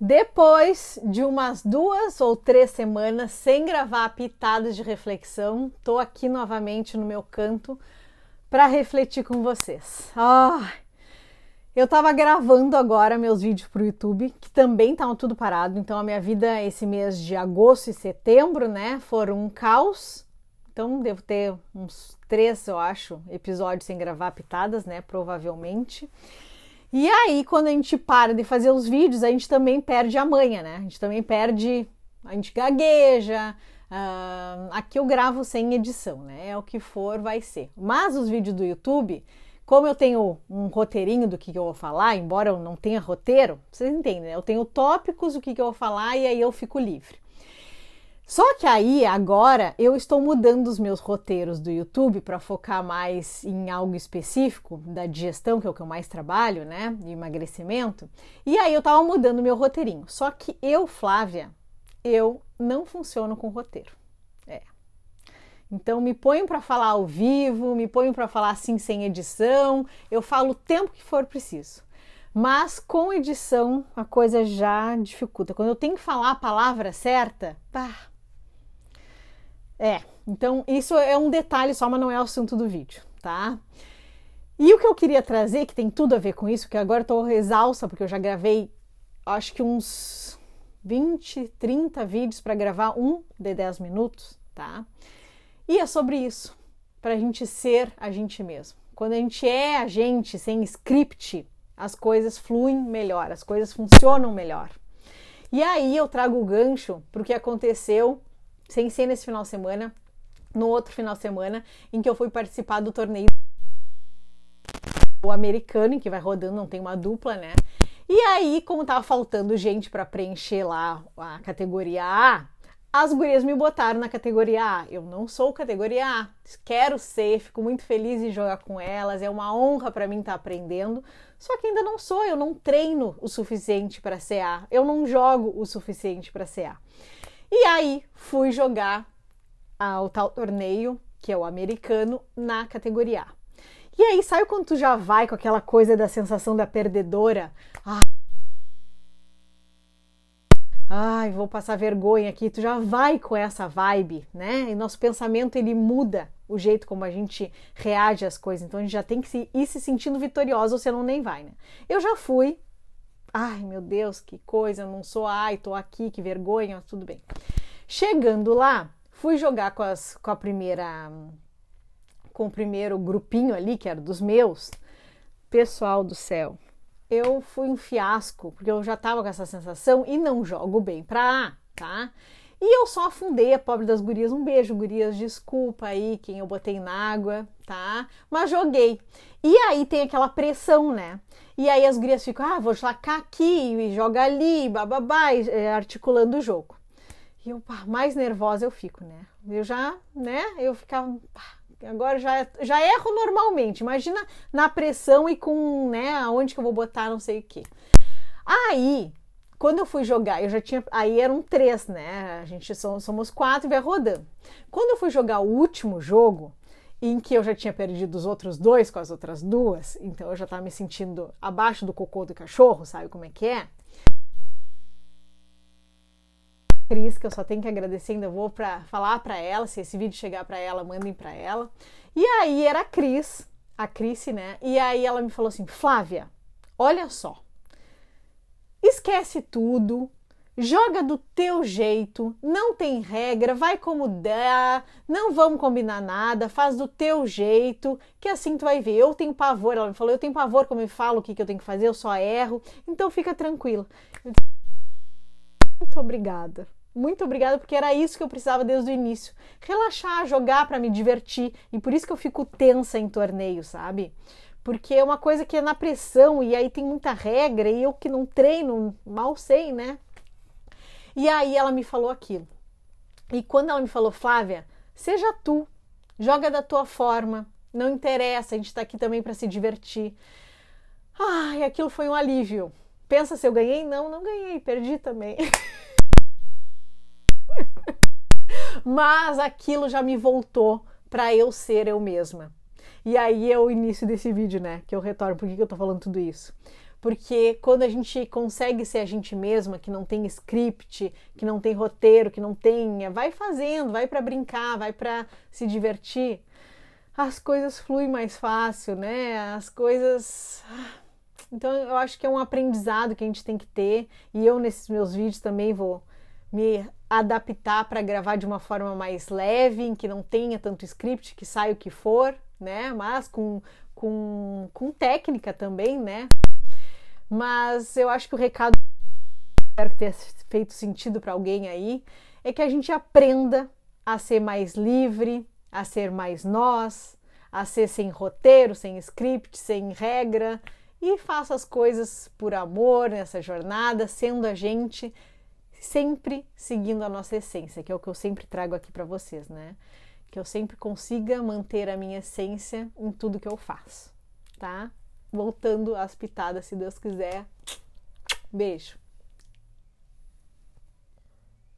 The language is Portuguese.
Depois de umas duas ou três semanas sem gravar pitadas de reflexão, tô aqui novamente no meu canto para refletir com vocês. Oh, eu tava gravando agora meus vídeos pro YouTube, que também estavam tudo parado, então a minha vida esse mês de agosto e setembro, né, foram um caos. Então devo ter uns três, eu acho, episódios sem gravar pitadas, né, provavelmente. E aí, quando a gente para de fazer os vídeos, a gente também perde a manha, né? A gente também perde, a gente gagueja. Uh, aqui eu gravo sem edição, né? É o que for, vai ser. Mas os vídeos do YouTube, como eu tenho um roteirinho do que, eu vou falar, embora eu não tenha roteiro, vocês entendem, né? Eu tenho tópicos que, que eu vou falar e aí eu fico livre. Só que aí, agora, eu estou mudando os meus roteiros do YouTube para focar mais em algo específico da digestão, que é o que eu mais trabalho, né? De emagrecimento. E aí eu tava mudando meu roteirinho. Só que eu, Flávia, eu não funciono com roteiro. É. Então me ponho para falar ao vivo, me ponho para falar assim sem edição, eu falo o tempo que for preciso. Mas com edição a coisa já dificulta. Quando eu tenho que falar a palavra certa, pá, é, então isso é um detalhe só, mas não é o assunto do vídeo, tá? E o que eu queria trazer, que tem tudo a ver com isso, que agora eu tô exausta, porque eu já gravei, acho que uns 20, 30 vídeos para gravar um de 10 minutos, tá? E é sobre isso, para a gente ser a gente mesmo. Quando a gente é a gente sem script, as coisas fluem melhor, as coisas funcionam melhor. E aí eu trago o gancho para o que aconteceu sem ser nesse final de semana, no outro final de semana, em que eu fui participar do torneio o americano, que vai rodando, não tem uma dupla, né? E aí, como tava faltando gente para preencher lá a categoria A, as gurias me botaram na categoria A. Eu não sou categoria A, quero ser, fico muito feliz em jogar com elas, é uma honra para mim estar tá aprendendo. Só que ainda não sou, eu não treino o suficiente para ser A, eu não jogo o suficiente para ser A. E aí fui jogar o tal torneio, que é o americano, na categoria A. E aí, sabe quando tu já vai com aquela coisa da sensação da perdedora? Ah, ai, vou passar vergonha aqui. Tu já vai com essa vibe, né? E nosso pensamento ele muda o jeito como a gente reage às coisas. Então a gente já tem que ir se sentindo vitoriosa, ou senão nem vai, né? Eu já fui Ai, meu Deus, que coisa, não sou ai, tô aqui, que vergonha, tudo bem. Chegando lá, fui jogar com, as, com a primeira com o primeiro grupinho ali, que era dos meus. Pessoal do céu, eu fui um fiasco, porque eu já tava com essa sensação e não jogo bem pra A, tá? E eu só afundei a pobre das gurias. Um beijo, gurias, desculpa aí quem eu botei na água, tá? Mas joguei. E aí tem aquela pressão, né? E aí as gurias ficam, ah, vou sacar aqui e joga ali, bababá, é, articulando o jogo. E eu, pá, mais nervosa eu fico, né? Eu já, né? Eu ficava, pá, agora já, já erro normalmente. Imagina na pressão e com, né, aonde que eu vou botar não sei o quê. Aí quando eu fui jogar, eu já tinha. Aí eram três, né? A gente somos quatro e vai rodando. Quando eu fui jogar o último jogo, em que eu já tinha perdido os outros dois com as outras duas, então eu já tava me sentindo abaixo do cocô do cachorro, sabe como é que é? Cris, que eu só tenho que agradecer, ainda vou para falar para ela, se esse vídeo chegar para ela, mandem para ela. E aí era a Cris, a Cris, né? E aí ela me falou assim: "Flávia, olha só, Esquece tudo, joga do teu jeito, não tem regra, vai como dá, não vamos combinar nada, faz do teu jeito, que assim tu vai ver. Eu tenho pavor, ela me falou, eu tenho pavor como eu falo o que, que eu tenho que fazer, eu só erro, então fica tranquila. Muito obrigada. Muito obrigada, porque era isso que eu precisava desde o início. Relaxar, jogar para me divertir. E por isso que eu fico tensa em torneio, sabe? Porque é uma coisa que é na pressão e aí tem muita regra e eu que não treino, mal sei, né? E aí ela me falou aquilo. E quando ela me falou, Flávia, seja tu, joga da tua forma, não interessa, a gente tá aqui também para se divertir. Ai, aquilo foi um alívio. Pensa se eu ganhei? Não, não ganhei, perdi também. Mas aquilo já me voltou para eu ser eu mesma. E aí é o início desse vídeo, né? Que eu retorno. Por que, que eu tô falando tudo isso? porque quando a gente consegue ser a gente mesma, que não tem script, que não tem roteiro, que não tem, vai fazendo, vai para brincar, vai para se divertir, as coisas fluem mais fácil, né? As coisas então eu acho que é um aprendizado que a gente tem que ter e eu nesses meus vídeos também vou me adaptar para gravar de uma forma mais leve, em que não tenha tanto script, que saia o que for, né? Mas com, com, com técnica também, né? Mas eu acho que o recado espero que tenha feito sentido para alguém aí é que a gente aprenda a ser mais livre, a ser mais nós, a ser sem roteiro, sem script, sem regra e faça as coisas por amor nessa jornada, sendo a gente sempre seguindo a nossa essência, que é o que eu sempre trago aqui para vocês, né? Que eu sempre consiga manter a minha essência em tudo que eu faço, tá? Voltando às pitadas, se Deus quiser. Beijo.